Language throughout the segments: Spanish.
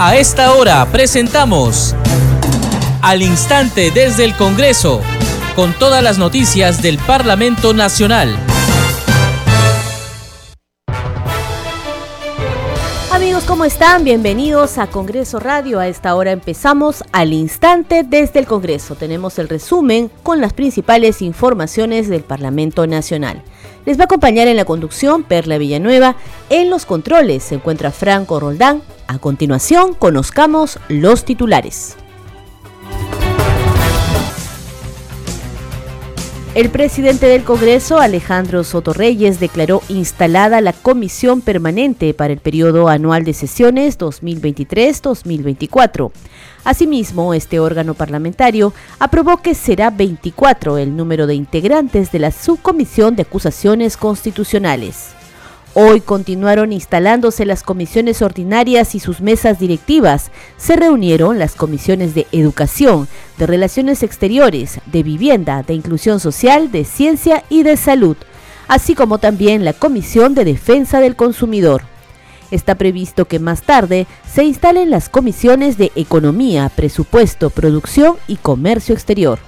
A esta hora presentamos Al Instante desde el Congreso, con todas las noticias del Parlamento Nacional. Amigos, ¿cómo están? Bienvenidos a Congreso Radio. A esta hora empezamos al instante desde el Congreso. Tenemos el resumen con las principales informaciones del Parlamento Nacional. Les va a acompañar en la conducción Perla Villanueva. En los controles se encuentra Franco Roldán. A continuación, conozcamos los titulares. El presidente del Congreso, Alejandro Sotorreyes, declaró instalada la comisión permanente para el periodo anual de sesiones 2023-2024. Asimismo, este órgano parlamentario aprobó que será 24 el número de integrantes de la subcomisión de acusaciones constitucionales. Hoy continuaron instalándose las comisiones ordinarias y sus mesas directivas. Se reunieron las comisiones de Educación, de Relaciones Exteriores, de Vivienda, de Inclusión Social, de Ciencia y de Salud, así como también la Comisión de Defensa del Consumidor. Está previsto que más tarde se instalen las comisiones de Economía, Presupuesto, Producción y Comercio Exterior.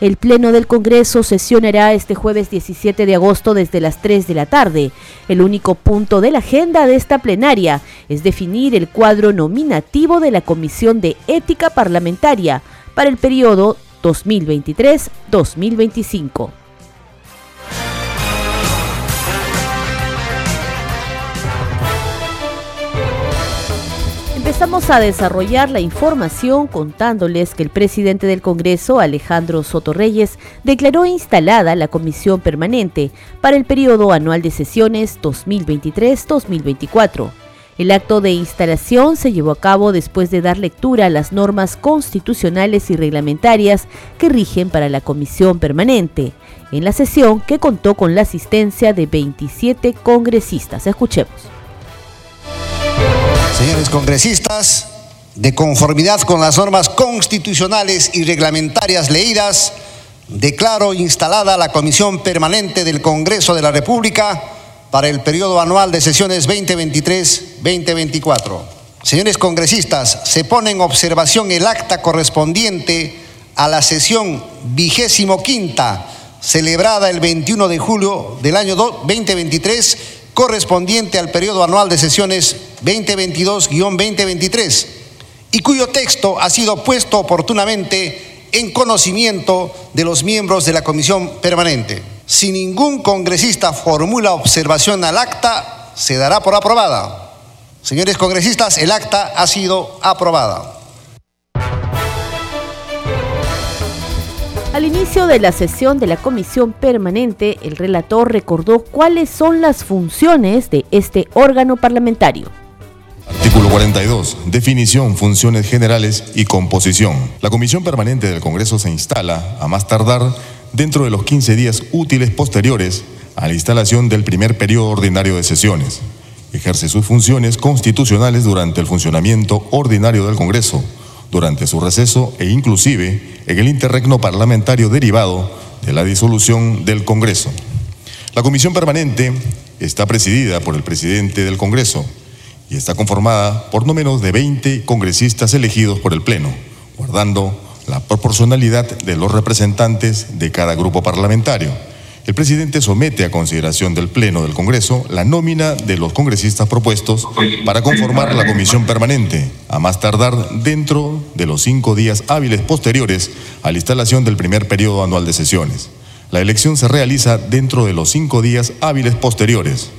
El Pleno del Congreso sesionará este jueves 17 de agosto desde las 3 de la tarde. El único punto de la agenda de esta plenaria es definir el cuadro nominativo de la Comisión de Ética Parlamentaria para el periodo 2023-2025. Empezamos a desarrollar la información contándoles que el presidente del Congreso, Alejandro Sotorreyes, declaró instalada la comisión permanente para el periodo anual de sesiones 2023-2024. El acto de instalación se llevó a cabo después de dar lectura a las normas constitucionales y reglamentarias que rigen para la comisión permanente, en la sesión que contó con la asistencia de 27 congresistas. Escuchemos. Señores congresistas, de conformidad con las normas constitucionales y reglamentarias leídas, declaro instalada la Comisión Permanente del Congreso de la República para el periodo anual de sesiones 2023-2024. Señores congresistas, se pone en observación el acta correspondiente a la sesión vigésimo quinta, celebrada el 21 de julio del año 2023 correspondiente al periodo anual de sesiones 2022-2023 y cuyo texto ha sido puesto oportunamente en conocimiento de los miembros de la comisión permanente. Si ningún congresista formula observación al acta, se dará por aprobada. Señores congresistas, el acta ha sido aprobada. Al inicio de la sesión de la comisión permanente, el relator recordó cuáles son las funciones de este órgano parlamentario. Artículo 42. Definición, funciones generales y composición. La comisión permanente del Congreso se instala, a más tardar, dentro de los 15 días útiles posteriores a la instalación del primer periodo ordinario de sesiones. Ejerce sus funciones constitucionales durante el funcionamiento ordinario del Congreso durante su receso e inclusive en el interregno parlamentario derivado de la disolución del Congreso. La comisión permanente está presidida por el presidente del Congreso y está conformada por no menos de 20 congresistas elegidos por el Pleno, guardando la proporcionalidad de los representantes de cada grupo parlamentario el presidente somete a consideración del Pleno del Congreso la nómina de los congresistas propuestos para conformar la comisión permanente, a más tardar dentro de los cinco días hábiles posteriores a la instalación del primer periodo anual de sesiones. La elección se realiza dentro de los cinco días hábiles posteriores.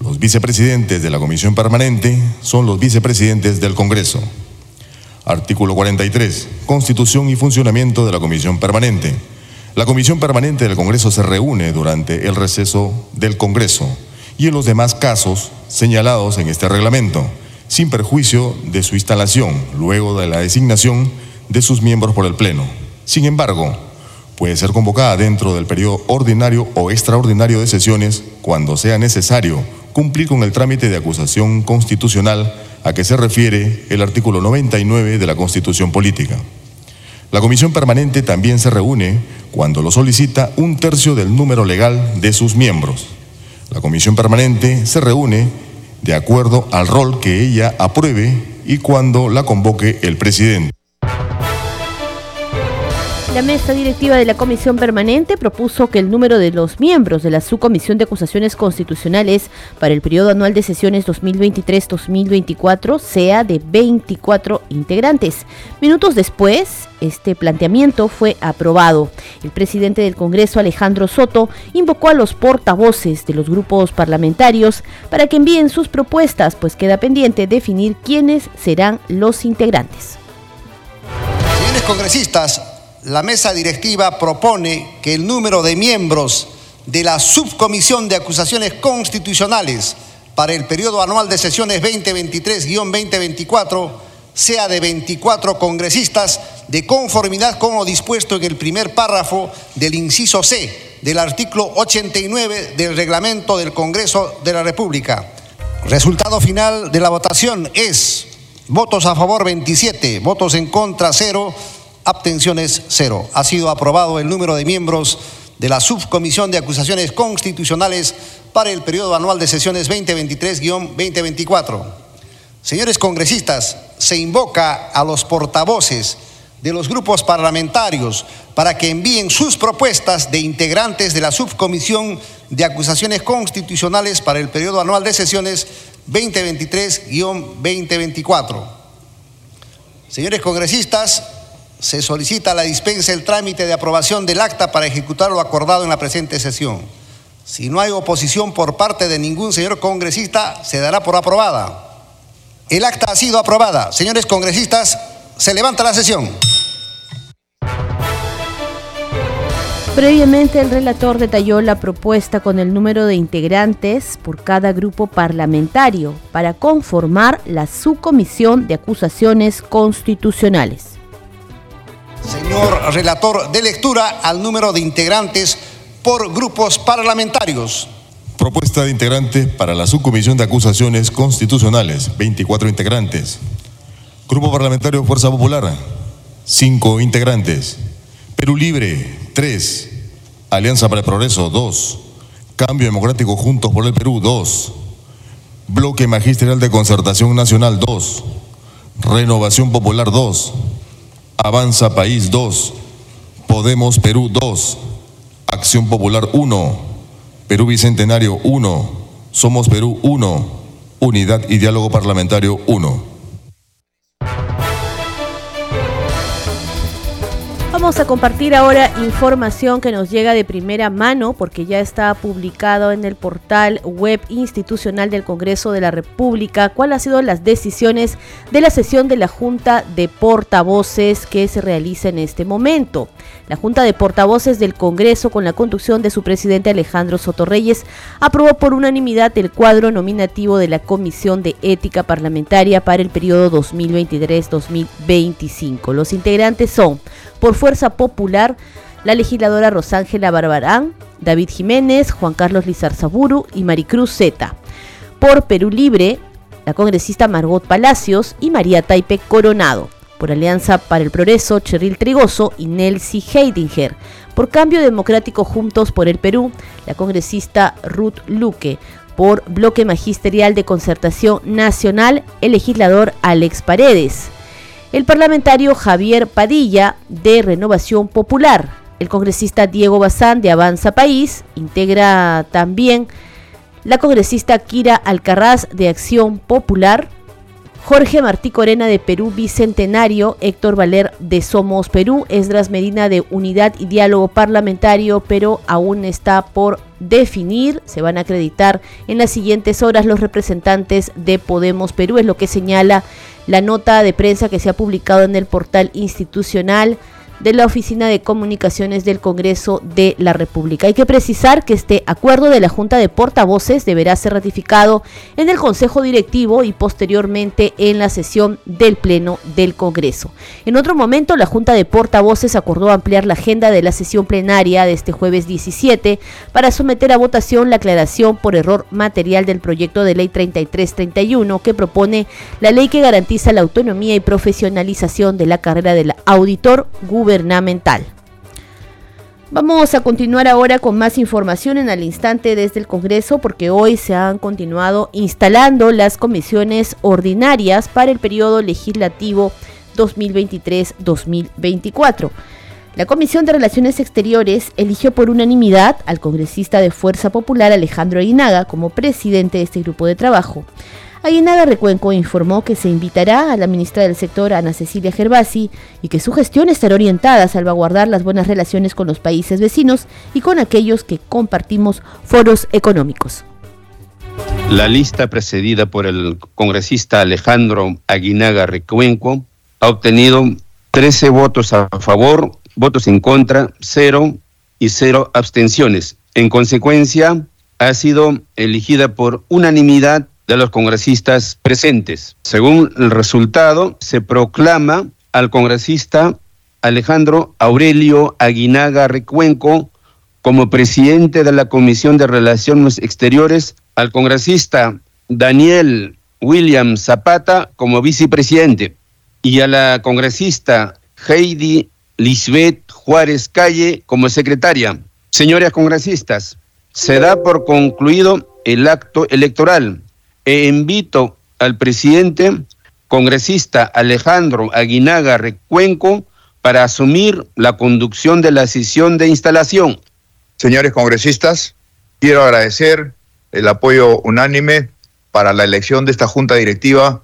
Los vicepresidentes de la comisión permanente son los vicepresidentes del Congreso. Artículo 43. Constitución y funcionamiento de la comisión permanente. La Comisión Permanente del Congreso se reúne durante el receso del Congreso y en los demás casos señalados en este reglamento, sin perjuicio de su instalación luego de la designación de sus miembros por el Pleno. Sin embargo, puede ser convocada dentro del periodo ordinario o extraordinario de sesiones cuando sea necesario cumplir con el trámite de acusación constitucional a que se refiere el artículo 99 de la Constitución Política. La comisión permanente también se reúne cuando lo solicita un tercio del número legal de sus miembros. La comisión permanente se reúne de acuerdo al rol que ella apruebe y cuando la convoque el presidente. La mesa directiva de la Comisión Permanente propuso que el número de los miembros de la Subcomisión de Acusaciones Constitucionales para el periodo anual de sesiones 2023-2024 sea de 24 integrantes. Minutos después, este planteamiento fue aprobado. El presidente del Congreso, Alejandro Soto, invocó a los portavoces de los grupos parlamentarios para que envíen sus propuestas, pues queda pendiente definir quiénes serán los integrantes. Congresistas, la mesa directiva propone que el número de miembros de la subcomisión de acusaciones constitucionales para el periodo anual de sesiones 2023-2024 sea de 24 congresistas de conformidad con lo dispuesto en el primer párrafo del inciso C del artículo 89 del reglamento del Congreso de la República. Resultado final de la votación es votos a favor 27, votos en contra 0 abstenciones cero. Ha sido aprobado el número de miembros de la Subcomisión de Acusaciones Constitucionales para el periodo anual de sesiones 2023-2024. Señores congresistas, se invoca a los portavoces de los grupos parlamentarios para que envíen sus propuestas de integrantes de la Subcomisión de Acusaciones Constitucionales para el periodo anual de sesiones 2023-2024. Señores congresistas, se solicita la dispensa el trámite de aprobación del acta para ejecutar lo acordado en la presente sesión. Si no hay oposición por parte de ningún señor congresista, se dará por aprobada. El acta ha sido aprobada. Señores congresistas, se levanta la sesión. Previamente el relator detalló la propuesta con el número de integrantes por cada grupo parlamentario para conformar la subcomisión de acusaciones constitucionales. Señor relator, de lectura al número de integrantes por grupos parlamentarios. Propuesta de integrantes para la subcomisión de acusaciones constitucionales, 24 integrantes. Grupo Parlamentario Fuerza Popular, 5 integrantes. Perú Libre, 3. Alianza para el Progreso, 2. Cambio Democrático Juntos por el Perú, 2. Bloque Magisterial de Concertación Nacional, 2. Renovación Popular, 2. Avanza País 2, Podemos Perú 2, Acción Popular 1, Perú Bicentenario 1, Somos Perú 1, Unidad y Diálogo Parlamentario 1. Vamos a compartir ahora información que nos llega de primera mano porque ya está publicado en el portal web institucional del Congreso de la República cuáles han sido las decisiones de la sesión de la Junta de Portavoces que se realiza en este momento. La Junta de Portavoces del Congreso, con la conducción de su presidente Alejandro Sotorreyes, aprobó por unanimidad el cuadro nominativo de la Comisión de Ética Parlamentaria para el periodo 2023-2025. Los integrantes son por Fuerza Popular, la legisladora Rosángela Barbarán, David Jiménez, Juan Carlos Lizarzaburu y Maricruz Zeta. Por Perú Libre, la congresista Margot Palacios y María Taipe Coronado. Por Alianza para el Progreso, Cheryl Trigoso y Nelsie Heidinger. Por Cambio Democrático Juntos por el Perú, la congresista Ruth Luque. Por Bloque Magisterial de Concertación Nacional, el legislador Alex Paredes el parlamentario Javier Padilla de Renovación Popular, el congresista Diego Bazán de Avanza País, integra también la congresista Kira Alcarraz de Acción Popular, Jorge Martí Corena de Perú Bicentenario, Héctor Valer de Somos Perú, Esdras Medina de Unidad y Diálogo Parlamentario, pero aún está por definir, se van a acreditar en las siguientes horas los representantes de Podemos Perú, es lo que señala la nota de prensa que se ha publicado en el portal institucional de la Oficina de Comunicaciones del Congreso de la República. Hay que precisar que este acuerdo de la Junta de Portavoces deberá ser ratificado en el Consejo Directivo y posteriormente en la sesión del Pleno del Congreso. En otro momento, la Junta de Portavoces acordó ampliar la agenda de la sesión plenaria de este jueves 17 para someter a votación la aclaración por error material del proyecto de ley 3331 que propone la ley que garantiza la autonomía y profesionalización de la carrera del auditor gubernamental gubernamental. Vamos a continuar ahora con más información en el instante desde el Congreso porque hoy se han continuado instalando las comisiones ordinarias para el periodo legislativo 2023-2024. La Comisión de Relaciones Exteriores eligió por unanimidad al congresista de Fuerza Popular Alejandro Aguinaga como presidente de este grupo de trabajo. Aguinaga Recuenco informó que se invitará a la ministra del sector, Ana Cecilia Gervasi, y que su gestión estará orientada a salvaguardar las buenas relaciones con los países vecinos y con aquellos que compartimos foros económicos. La lista precedida por el congresista Alejandro Aguinaga Recuenco ha obtenido 13 votos a favor, votos en contra, cero y cero abstenciones. En consecuencia, ha sido elegida por unanimidad de los congresistas presentes. Según el resultado, se proclama al congresista Alejandro Aurelio Aguinaga Recuenco como presidente de la Comisión de Relaciones Exteriores, al congresista Daniel William Zapata como vicepresidente y a la congresista Heidi Lisbeth Juárez Calle como secretaria. Señores congresistas, se da por concluido el acto electoral e invito al presidente congresista Alejandro Aguinaga Recuenco para asumir la conducción de la sesión de instalación. Señores congresistas, quiero agradecer el apoyo unánime para la elección de esta junta directiva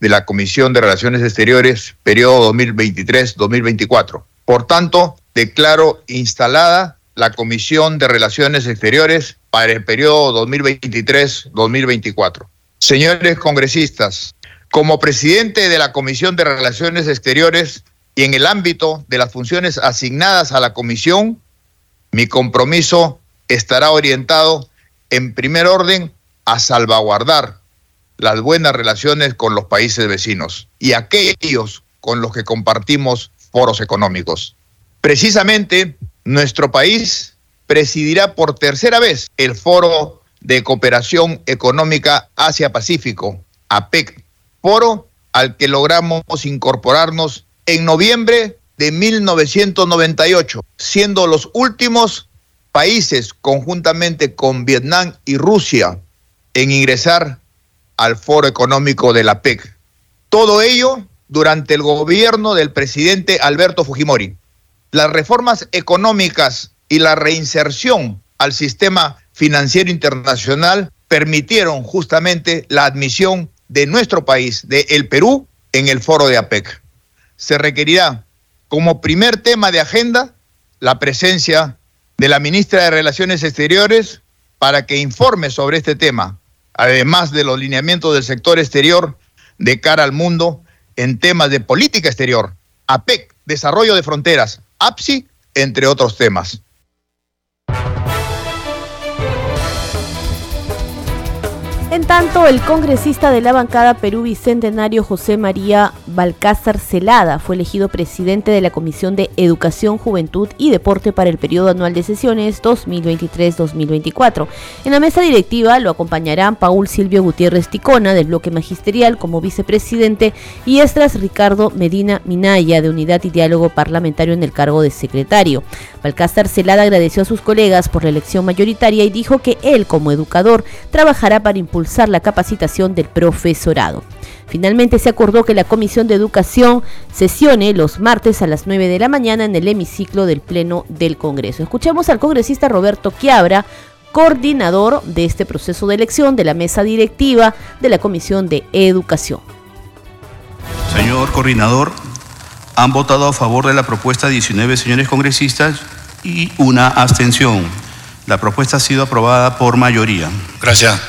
de la Comisión de Relaciones Exteriores, periodo 2023-2024. Por tanto, declaro instalada la Comisión de Relaciones Exteriores para el periodo 2023-2024. Señores congresistas, como presidente de la Comisión de Relaciones Exteriores y en el ámbito de las funciones asignadas a la Comisión, mi compromiso estará orientado en primer orden a salvaguardar las buenas relaciones con los países vecinos y aquellos con los que compartimos foros económicos. Precisamente, nuestro país presidirá por tercera vez el foro de Cooperación Económica Asia-Pacífico, APEC, foro al que logramos incorporarnos en noviembre de 1998, siendo los últimos países conjuntamente con Vietnam y Rusia en ingresar al foro económico de la APEC. Todo ello durante el gobierno del presidente Alberto Fujimori. Las reformas económicas y la reinserción al sistema financiero internacional permitieron justamente la admisión de nuestro país, de el Perú, en el foro de APEC. Se requerirá como primer tema de agenda la presencia de la ministra de Relaciones Exteriores para que informe sobre este tema, además de los lineamientos del sector exterior de cara al mundo en temas de política exterior, APEC, desarrollo de fronteras, APSI, entre otros temas. En tanto, el congresista de la bancada Perú Bicentenario José María Balcázar Celada fue elegido presidente de la Comisión de Educación, Juventud y Deporte para el periodo anual de sesiones 2023-2024. En la mesa directiva lo acompañarán Paul Silvio Gutiérrez Ticona del bloque magisterial como vicepresidente y Estras Ricardo Medina Minaya de Unidad y Diálogo Parlamentario en el cargo de secretario. Balcázar Celada agradeció a sus colegas por la elección mayoritaria y dijo que él como educador trabajará para impulsar la capacitación del profesorado. Finalmente se acordó que la Comisión de Educación sesione los martes a las 9 de la mañana en el hemiciclo del Pleno del Congreso. Escuchamos al congresista Roberto Quiabra, coordinador de este proceso de elección de la mesa directiva de la Comisión de Educación. Señor coordinador, han votado a favor de la propuesta 19 señores congresistas y una abstención. La propuesta ha sido aprobada por mayoría. Gracias.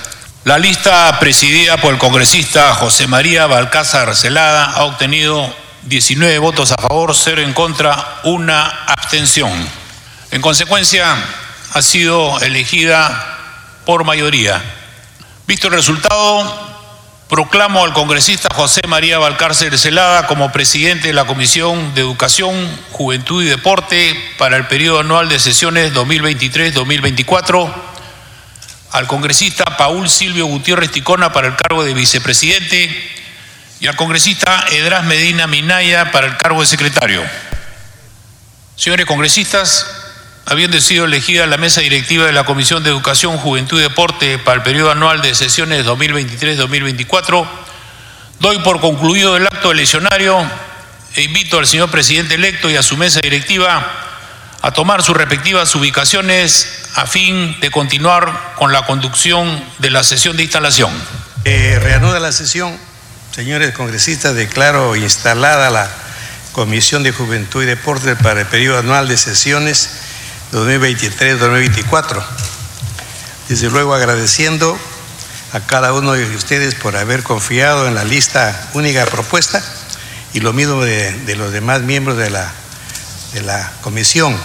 La lista presidida por el congresista José María Balcázar Celada ha obtenido 19 votos a favor, 0 en contra, una abstención. En consecuencia, ha sido elegida por mayoría. Visto el resultado, proclamo al congresista José María Balcárcel Celada como presidente de la Comisión de Educación, Juventud y Deporte para el periodo anual de sesiones 2023-2024 al congresista Paul Silvio Gutiérrez Ticona para el cargo de vicepresidente y al congresista Edras Medina Minaya para el cargo de secretario. Señores congresistas, habiendo sido elegida la mesa directiva de la Comisión de Educación, Juventud y Deporte para el periodo anual de sesiones 2023-2024, doy por concluido el acto eleccionario e invito al señor presidente electo y a su mesa directiva a tomar sus respectivas ubicaciones a fin de continuar con la conducción de la sesión de instalación. Eh, reanuda la sesión. Señores congresistas, declaro instalada la Comisión de Juventud y Deporte para el periodo anual de sesiones 2023-2024. Desde luego agradeciendo a cada uno de ustedes por haber confiado en la lista única propuesta y lo mismo de, los demás miembros de la, de la comisión.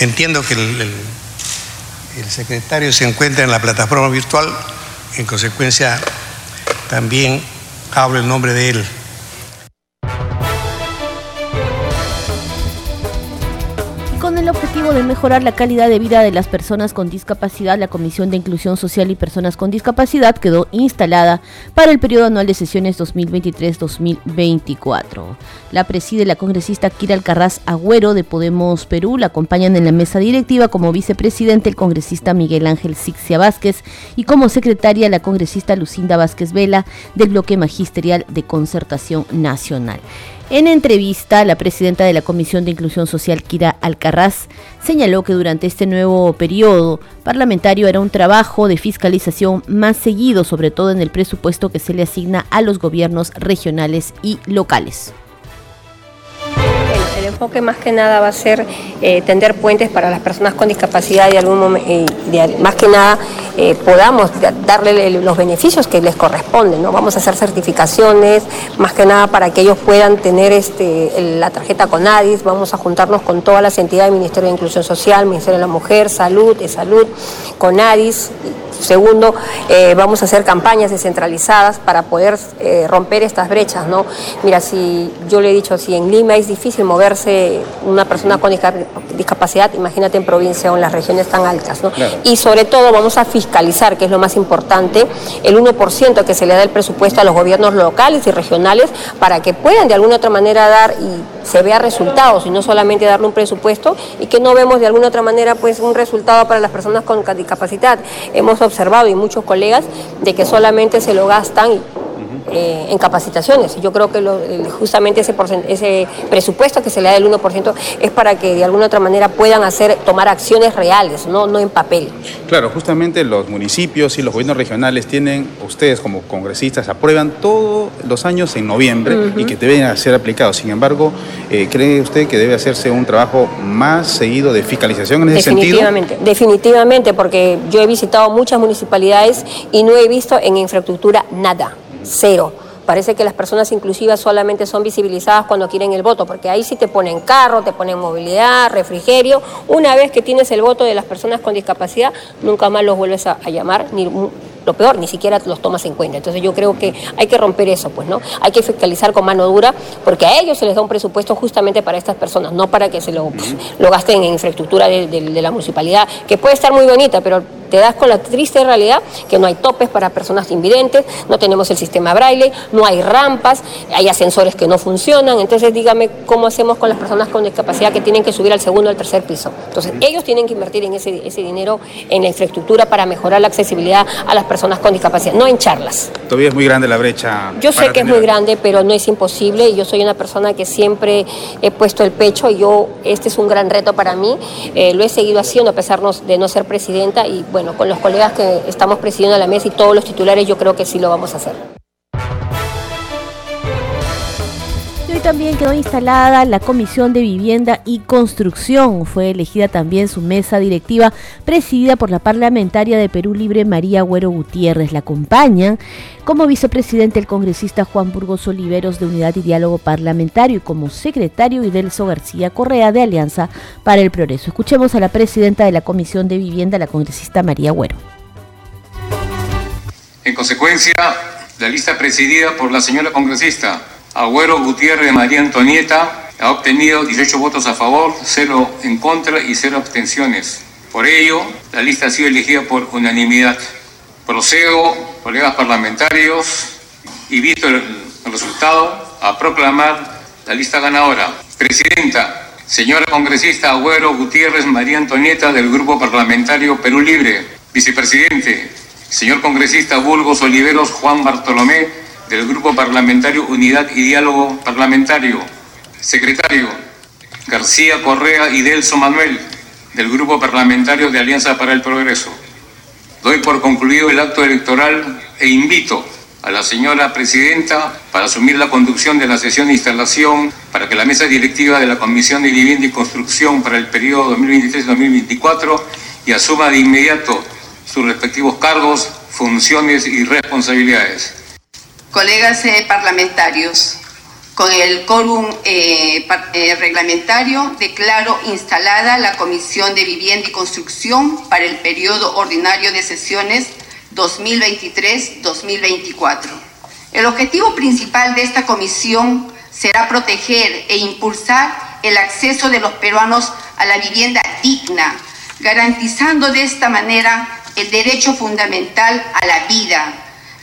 entiendo que el, el secretario se encuentra en la plataforma virtual, en consecuencia también hablo en nombre de él. De mejorar la calidad de vida de las personas con discapacidad, la Comisión de Inclusión Social y Personas con Discapacidad quedó instalada para el periodo anual de sesiones 2023-2024. La preside la congresista Kira Alcarraz Agüero de Podemos Perú, la acompañan en la mesa directiva como vicepresidente el congresista Miguel Ángel Sixia Vázquez y como secretaria la congresista Lucinda Vázquez Vela del bloque magisterial de concertación nacional. En entrevista, la presidenta de la Comisión de Inclusión Social, Kira Alcarraz, señaló que durante este nuevo periodo parlamentario era un trabajo de fiscalización más seguido, sobre todo en el presupuesto que se le asigna a los gobiernos regionales y locales. El enfoque más que nada va a ser eh, tender puentes para las personas con discapacidad y algún más que nada eh, podamos darle los beneficios que les corresponden. ¿no? Vamos a hacer certificaciones, más que nada para que ellos puedan tener este, la tarjeta con ADIS, vamos a juntarnos con todas las entidades del Ministerio de Inclusión Social, Ministerio de la Mujer, Salud, de Salud, con ADIS Segundo, eh, vamos a hacer campañas descentralizadas para poder eh, romper estas brechas, ¿no? Mira, si yo le he dicho, si en Lima es difícil moverse una persona con discapacidad, imagínate en provincia o en las regiones tan altas, ¿no? Y sobre todo vamos a fiscalizar, que es lo más importante, el 1% que se le da el presupuesto a los gobiernos locales y regionales para que puedan de alguna otra manera dar y se vea resultados y no solamente darle un presupuesto y que no vemos de alguna otra manera pues un resultado para las personas con discapacidad. Hemos observado y muchos colegas de que solamente se lo gastan eh, en capacitaciones. Yo creo que justamente ese, ese presupuesto que se le da del 1% es para que de alguna otra manera puedan hacer, tomar acciones reales, no, no en papel. Claro, justamente los municipios y los gobiernos regionales tienen, ustedes como congresistas aprueban todos los años en noviembre y que deben ser aplicados. Sin embargo, eh, ¿cree usted que debe hacerse un trabajo más seguido de fiscalización en ese sentido? Definitivamente, definitivamente, porque yo he visitado muchas municipalidades y no he visto en infraestructura nada cero. Parece que las personas inclusivas solamente son visibilizadas cuando quieren el voto, porque ahí sí te ponen carro, te ponen movilidad, refrigerio. Una vez que tienes el voto de las personas con discapacidad, nunca más los vuelves a, llamar, ni lo peor, ni siquiera los tomas en cuenta. Entonces yo creo que hay que romper eso, pues, ¿no? Hay que fiscalizar con mano dura, porque a ellos se les da un presupuesto justamente para estas personas, no para que se lo, lo gasten en infraestructura de la municipalidad, que puede estar muy bonita, pero te das con la triste realidad que no hay topes para personas invidentes, no tenemos el sistema braille, no hay rampas, hay ascensores que no funcionan. Entonces, dígame cómo hacemos con las personas con discapacidad que tienen que subir al segundo o al tercer piso. Entonces, ellos tienen que invertir en ese, ese dinero en la infraestructura para mejorar la accesibilidad a las personas con discapacidad, no en charlas. Todavía es muy grande la brecha. Yo sé que es muy grande, pero no es imposible. Yo soy una persona que siempre he puesto el pecho y yo, este es un gran reto para mí. Eh, lo he seguido haciendo a pesar de no ser presidenta y bueno, bueno, con los colegas que estamos presidiendo la mesa y todos los titulares, yo creo que sí lo vamos a hacer. También quedó instalada la Comisión de Vivienda y Construcción. Fue elegida también su mesa directiva, presidida por la parlamentaria de Perú Libre, María Güero Gutiérrez. La acompañan como vicepresidente el congresista Juan Burgos Oliveros de Unidad y Diálogo Parlamentario y como secretario Idelso García Correa de Alianza para el Progreso. Escuchemos a la presidenta de la Comisión de Vivienda, la congresista María Güero. En consecuencia, la lista presidida por la señora congresista Agüero Gutiérrez María Antonieta ha obtenido 18 votos a favor, 0 en contra y 0 abstenciones. Por ello, la lista ha sido elegida por unanimidad. Procedo, colegas parlamentarios, y visto el resultado, a proclamar la lista ganadora. Presidenta, Señora congresista Agüero Gutiérrez María Antonieta del Grupo Parlamentario Perú Libre. Vicepresidente, señor congresista Burgos Oliveros Juan Bartolomé del Grupo Parlamentario Unidad y Diálogo Parlamentario. Secretario, García Correa y Delso Manuel del Grupo Parlamentario de Alianza para el Progreso. Doy por concluido el acto electoral e invito a la señora presidenta para asumir la conducción de la sesión de instalación para que la mesa directiva de la Comisión de Vivienda y Construcción para el periodo 2023-2024 y asuma de inmediato sus respectivos cargos, funciones y responsabilidades. Colegas eh, parlamentarios, con el quórum eh, eh, reglamentario declaro instalada la Comisión de Vivienda y Construcción para el periodo ordinario de sesiones 2023-2024. El objetivo principal de esta comisión será proteger e impulsar el acceso de los peruanos a la vivienda digna, garantizando de esta manera el derecho fundamental a la vida,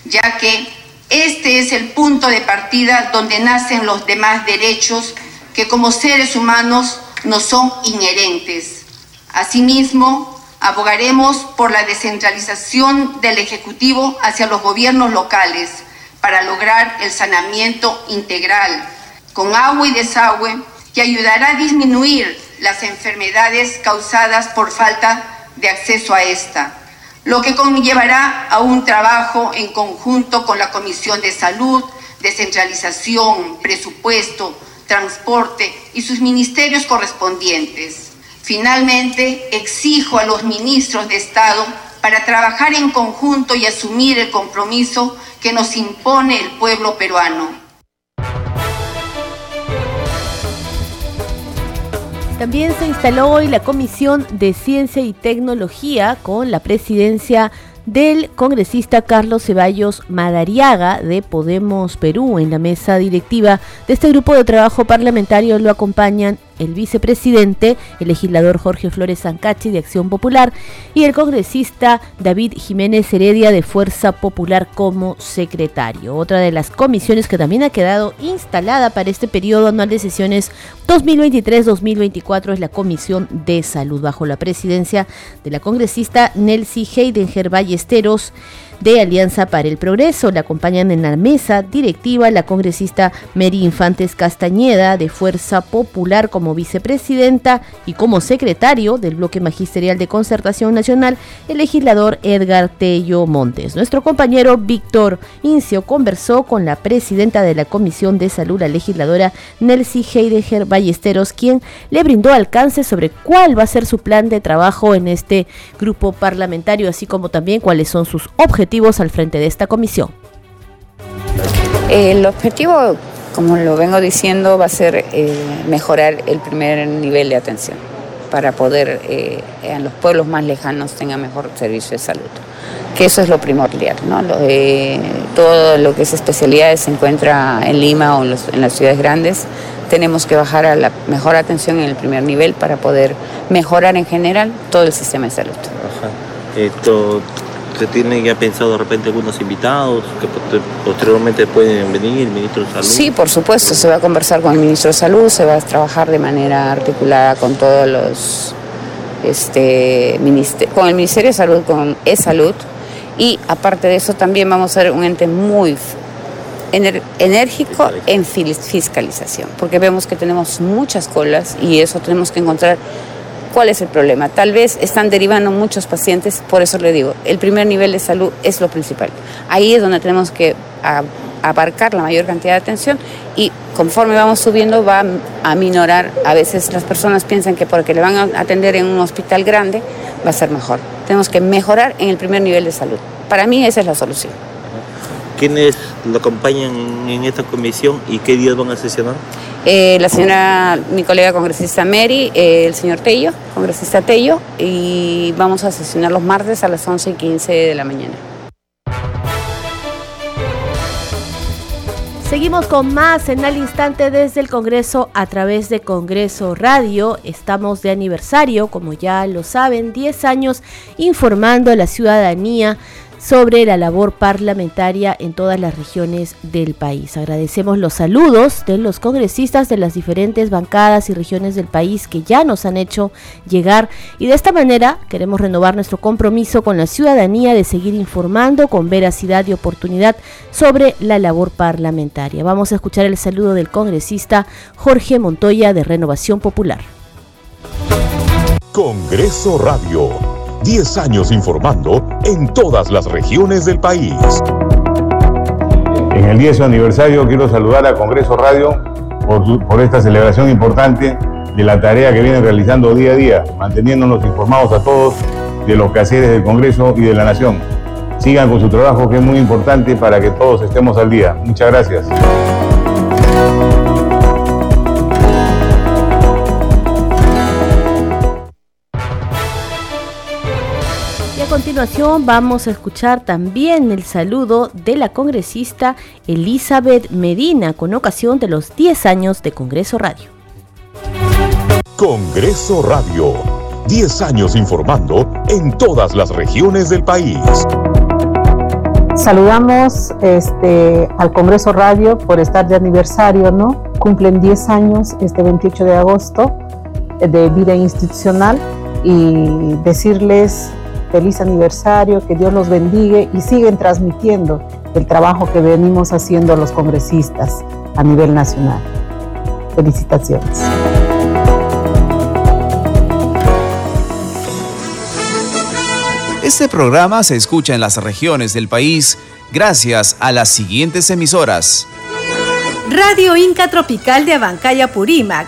ya que este es el punto de partida donde nacen los demás derechos que como seres humanos nos son inherentes. Asimismo, Abogaremos por la descentralización del Ejecutivo hacia los gobiernos locales para lograr el saneamiento integral con agua y desagüe que ayudará a disminuir las enfermedades causadas por falta de acceso a esta, lo que conllevará a un trabajo en conjunto con la Comisión de Salud, descentralización, presupuesto, transporte y sus ministerios correspondientes. Finalmente, exijo a los ministros de Estado para trabajar en conjunto y asumir el compromiso que nos impone el pueblo peruano. También se instaló hoy la Comisión de Ciencia y Tecnología con la presidencia del congresista Carlos Ceballos Madariaga de Podemos Perú. En la mesa directiva de este grupo de trabajo parlamentario lo acompañan el vicepresidente, el legislador Jorge Flores Zancachi de Acción Popular y el congresista David Jiménez Heredia de Fuerza Popular como secretario. Otra de las comisiones que también ha quedado instalada para este periodo anual de sesiones 2023-2024 es la Comisión de Salud bajo la presidencia de la congresista Nelsie Heidenger Ballesteros de Alianza para el Progreso. Le acompañan en la mesa directiva la congresista Mary Infantes Castañeda de Fuerza Popular como vicepresidenta y como secretario del bloque magisterial de concertación nacional, el legislador Edgar Tello Montes. Nuestro compañero Víctor Incio conversó con la presidenta de la Comisión de Salud, la legisladora Nelsie Heidegger Ballesteros, quien le brindó alcance sobre cuál va a ser su plan de trabajo en este grupo parlamentario, así como también cuáles son sus objetivos al frente de esta comisión? El objetivo, como lo vengo diciendo, va a ser eh, mejorar el primer nivel de atención para poder eh, en los pueblos más lejanos tengan mejor servicio de salud. Que eso es lo primordial, ¿no? Eh, todo lo que es especialidades se encuentra en Lima o en, en, las ciudades grandes. Tenemos que bajar a la mejor atención en el primer nivel para poder mejorar en general todo el sistema de salud. Ajá. Esto, ¿Se tienen ya pensado de repente algunos invitados que posteriormente pueden venir, el ministro de Salud? Sí, por supuesto, se va a conversar con el ministro de Salud, se va a trabajar de manera articulada con todos los, este, con el Ministerio de Salud, con E-Salud, y aparte de eso también vamos a ser un ente muy enérgico en fiscalización, porque vemos que tenemos muchas colas y eso tenemos que encontrar ¿Cuál es el problema? Tal vez están derivando muchos pacientes, por eso le digo, el primer nivel de salud es lo principal. Ahí es donde tenemos que abarcar la mayor cantidad de atención y conforme vamos subiendo va a minorar. A veces las personas piensan que porque le van a atender en un hospital grande va a ser mejor. Tenemos que mejorar en el primer nivel de salud. Para mí esa es la solución. ¿Quiénes lo acompañan en esta comisión y qué días van a sesionar? Eh, la señora, mi colega congresista Mary, eh, el señor Tello, congresista Tello, y vamos a sesionar los martes a las 11 y 15 de la mañana. Seguimos con más en el instante desde el Congreso a través de Congreso Radio. Estamos de aniversario, como ya lo saben, 10 años informando a la ciudadanía sobre la labor parlamentaria en todas las regiones del país. Agradecemos los saludos de los congresistas de las diferentes bancadas y regiones del país que ya nos han hecho llegar y de esta manera queremos renovar nuestro compromiso con la ciudadanía de seguir informando con veracidad y oportunidad sobre la labor parlamentaria. Vamos a escuchar el saludo del congresista Jorge Montoya de Renovación Popular. Congreso Radio 10 años informando en todas las regiones del país. En el 10 aniversario quiero saludar a Congreso Radio por, por esta celebración importante de la tarea que vienen realizando día a día, manteniéndonos informados a todos de los quehaceres del Congreso y de la Nación. Sigan con su trabajo que es muy importante para que todos estemos al día. Muchas gracias. Continuación vamos a escuchar también el saludo de la congresista Elizabeth Medina con ocasión de los 10 años de Congreso Radio. Congreso Radio, 10 años informando en todas las regiones del país. Saludamos este, al Congreso Radio por estar de aniversario, ¿no? Cumplen 10 años este 28 de agosto de vida institucional y decirles feliz aniversario, que Dios los bendiga y siguen transmitiendo el trabajo que venimos haciendo los congresistas a nivel nacional. Felicitaciones. Este programa se escucha en las regiones del país gracias a las siguientes emisoras. Radio Inca Tropical de Abancaya Purímac,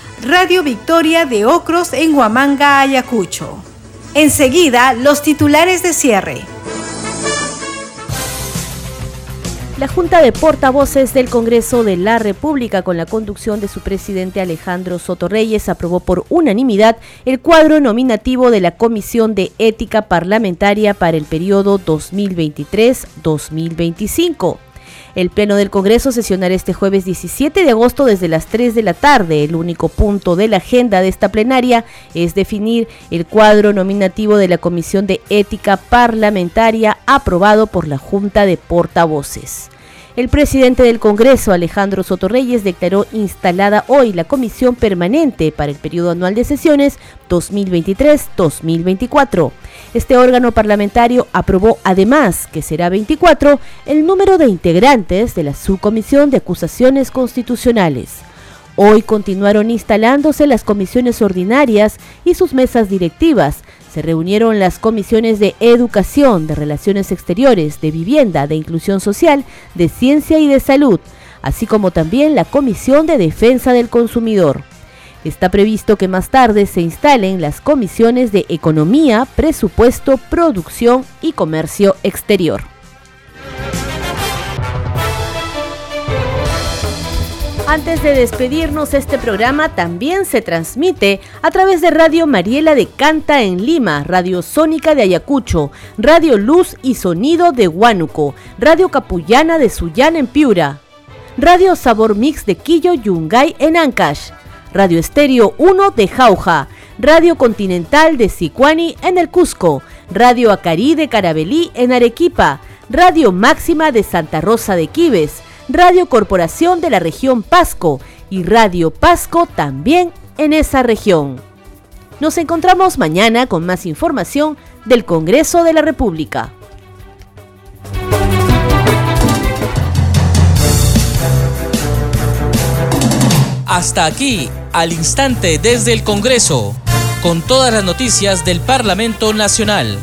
Radio Victoria de Ocros en Huamanga, Ayacucho. Enseguida, los titulares de cierre. La Junta de Portavoces del Congreso de la República, con la conducción de su presidente Alejandro Soto Reyes, aprobó por unanimidad el cuadro nominativo de la Comisión de Ética Parlamentaria para el periodo 2023-2025. El Pleno del Congreso sesionará este jueves 17 de agosto desde las 3 de la tarde. El único punto de la agenda de esta plenaria es definir el cuadro nominativo de la Comisión de Ética Parlamentaria aprobado por la Junta de Portavoces. El presidente del Congreso, Alejandro Sotorreyes, declaró instalada hoy la Comisión Permanente para el periodo anual de sesiones 2023-2024. Este órgano parlamentario aprobó además, que será 24, el número de integrantes de la Subcomisión de Acusaciones Constitucionales. Hoy continuaron instalándose las comisiones ordinarias y sus mesas directivas, se reunieron las comisiones de Educación, de Relaciones Exteriores, de Vivienda, de Inclusión Social, de Ciencia y de Salud, así como también la Comisión de Defensa del Consumidor. Está previsto que más tarde se instalen las comisiones de Economía, Presupuesto, Producción y Comercio Exterior. Antes de despedirnos, este programa también se transmite a través de Radio Mariela de Canta en Lima, Radio Sónica de Ayacucho, Radio Luz y Sonido de Huánuco, Radio Capullana de Sullán en Piura, Radio Sabor Mix de Quillo Yungay en Ancash, Radio Estéreo 1 de Jauja, Radio Continental de Sicuani en el Cusco, Radio Acarí de Carabelí en Arequipa, Radio Máxima de Santa Rosa de Quibes, Radio Corporación de la región Pasco y Radio Pasco también en esa región. Nos encontramos mañana con más información del Congreso de la República. Hasta aquí, al instante desde el Congreso, con todas las noticias del Parlamento Nacional.